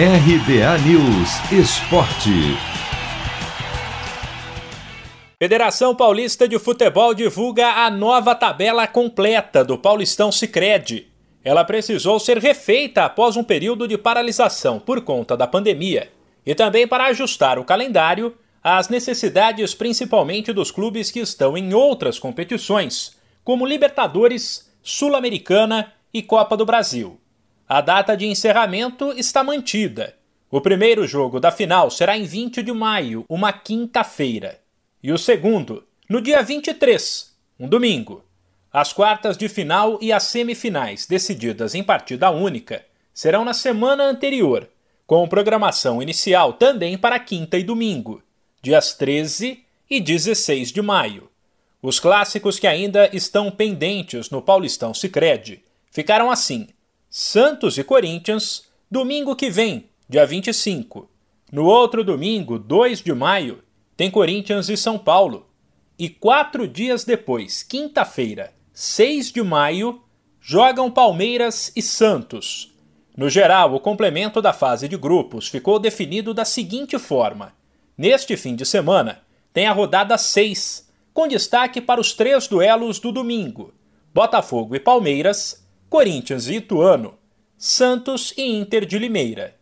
RBA News Esporte. Federação Paulista de Futebol divulga a nova tabela completa do Paulistão Sicredi. Ela precisou ser refeita após um período de paralisação por conta da pandemia e também para ajustar o calendário às necessidades principalmente dos clubes que estão em outras competições, como Libertadores, Sul-Americana e Copa do Brasil. A data de encerramento está mantida. O primeiro jogo da final será em 20 de maio, uma quinta-feira. E o segundo, no dia 23, um domingo. As quartas de final e as semifinais, decididas em partida única, serão na semana anterior, com programação inicial também para quinta e domingo, dias 13 e 16 de maio. Os clássicos que ainda estão pendentes no Paulistão Sicredi ficaram assim: Santos e Corinthians, domingo que vem, dia 25. No outro domingo, 2 de maio, tem Corinthians e São Paulo. E quatro dias depois, quinta-feira, 6 de maio, jogam Palmeiras e Santos. No geral, o complemento da fase de grupos ficou definido da seguinte forma: neste fim de semana, tem a rodada 6, com destaque para os três duelos do domingo: Botafogo e Palmeiras Corinthians e Ituano, Santos e Inter de Limeira.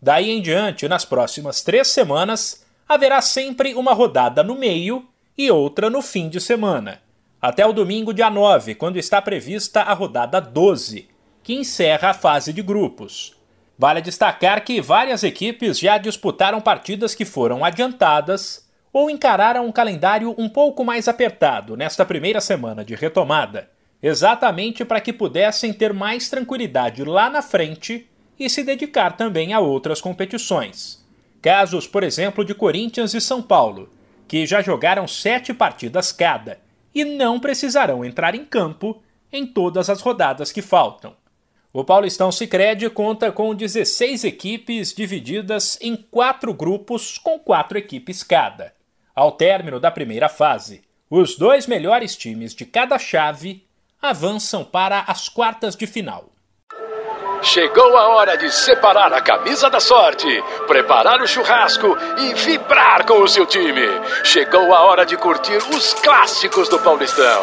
Daí em diante, nas próximas três semanas, haverá sempre uma rodada no meio e outra no fim de semana, até o domingo, dia 9, quando está prevista a rodada 12, que encerra a fase de grupos. Vale destacar que várias equipes já disputaram partidas que foram adiantadas ou encararam um calendário um pouco mais apertado nesta primeira semana de retomada exatamente para que pudessem ter mais tranquilidade lá na frente e se dedicar também a outras competições. Casos, por exemplo, de Corinthians e São Paulo, que já jogaram sete partidas cada e não precisarão entrar em campo em todas as rodadas que faltam. O Paulistão Sicredi conta com 16 equipes divididas em quatro grupos com quatro equipes cada. Ao término da primeira fase, os dois melhores times de cada chave avançam para as quartas de final. Chegou a hora de separar a camisa da sorte, preparar o churrasco e vibrar com o seu time. Chegou a hora de curtir os clássicos do Paulistão.